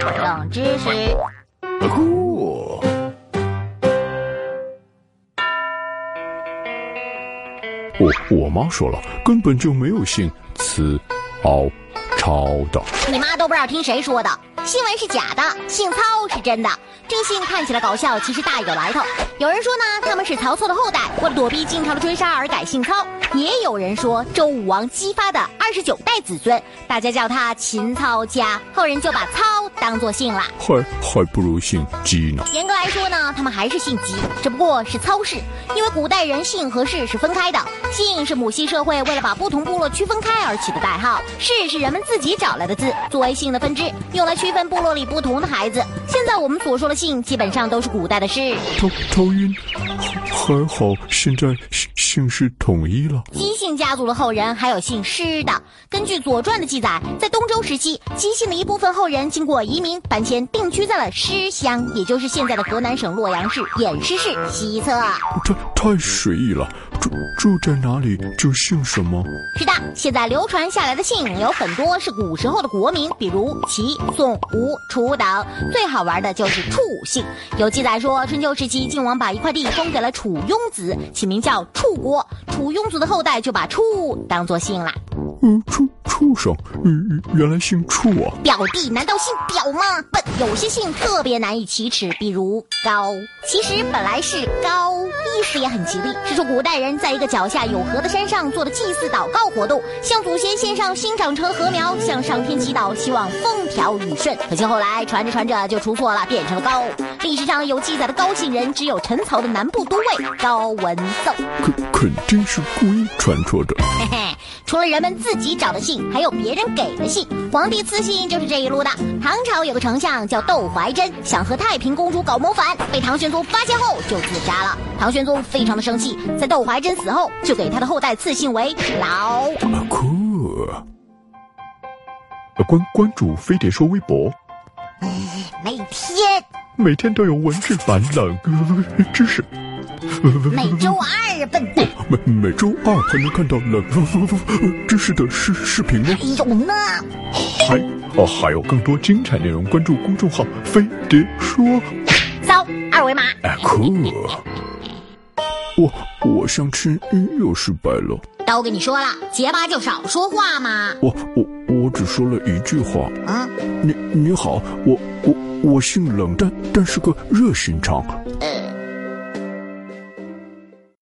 冷知识。酷。我我妈说了，根本就没有姓慈、敖、超的。你妈都不知道听谁说的，新闻是假的，姓操是真的。这个姓看起来搞笑，其实大有来头。有人说呢，他们是曹操的后代，为了躲避晋朝的追杀而改姓操；也有人说周武王姬发的二十九代子孙，大家叫他秦操家，后人就把操当做姓了。还还不如姓姬呢。严格来说呢，他们还是姓姬，只不过是操氏，因为古代人姓和氏是分开的。姓是母系社会为了把不同部落区分开而起的代号，氏是人们自己找来的字，作为姓的分支，用来区分部落里不同的孩子。现在我们所说的姓，基本上都是古代的氏。头头晕，还好现在姓姓氏统一了。姬姓家族的后人还有姓施的。根据《左传》的记载，在东周时期，姬姓的一部分后人经过移民搬迁，定居在了诗乡，也就是现在的河南省洛阳市偃师市西侧。太太随意了，住住在哪里就姓什么。是的，现在流传下来的姓有很多是古时候的国名，比如齐、宋、吴、楚等。最好玩的就是楚姓。有记载说，春秋时期晋王把一块地封给了楚雍子，起名叫楚国。楚雍子的后代就把楚当做姓啦。嗯，畜畜生，嗯，原来姓畜啊！表弟难道姓表吗？笨，有些姓特别难以启齿，比如高。其实本来是高，意思也很吉利，是说古代人在一个脚下有河的山上做的祭祀祷告活动，向祖先献上新长成的禾苗，向上天祈祷，希望风调雨顺。可惜后来传着传着就出错了，变成了高。历史上有记载的高姓人只有陈曹的南部都尉高文奏。肯肯定是故意传错的。嘿嘿，除了人们自己找的姓，还有别人给的姓。皇帝赐姓就是这一路的。唐朝有个丞相叫窦怀真，想和太平公主搞谋反，被唐玄宗发现后就自杀了。唐玄宗非常的生气，在窦怀真死后，就给他的后代赐姓为老。啊酷！呃关关注飞碟说微博，每天每天都有文字版冷呃知识。每周二，笨蛋。每每周二还能看到冷知识的视视频哦。有呢。还哦还有更多精彩内容，关注公众号“飞碟说扫二维码。”。哎酷！我我相亲又失败了。都跟你说了，结巴就少说话嘛。我我我只说了一句话。嗯，你你好，我我我姓冷，但但是个热心肠。呃，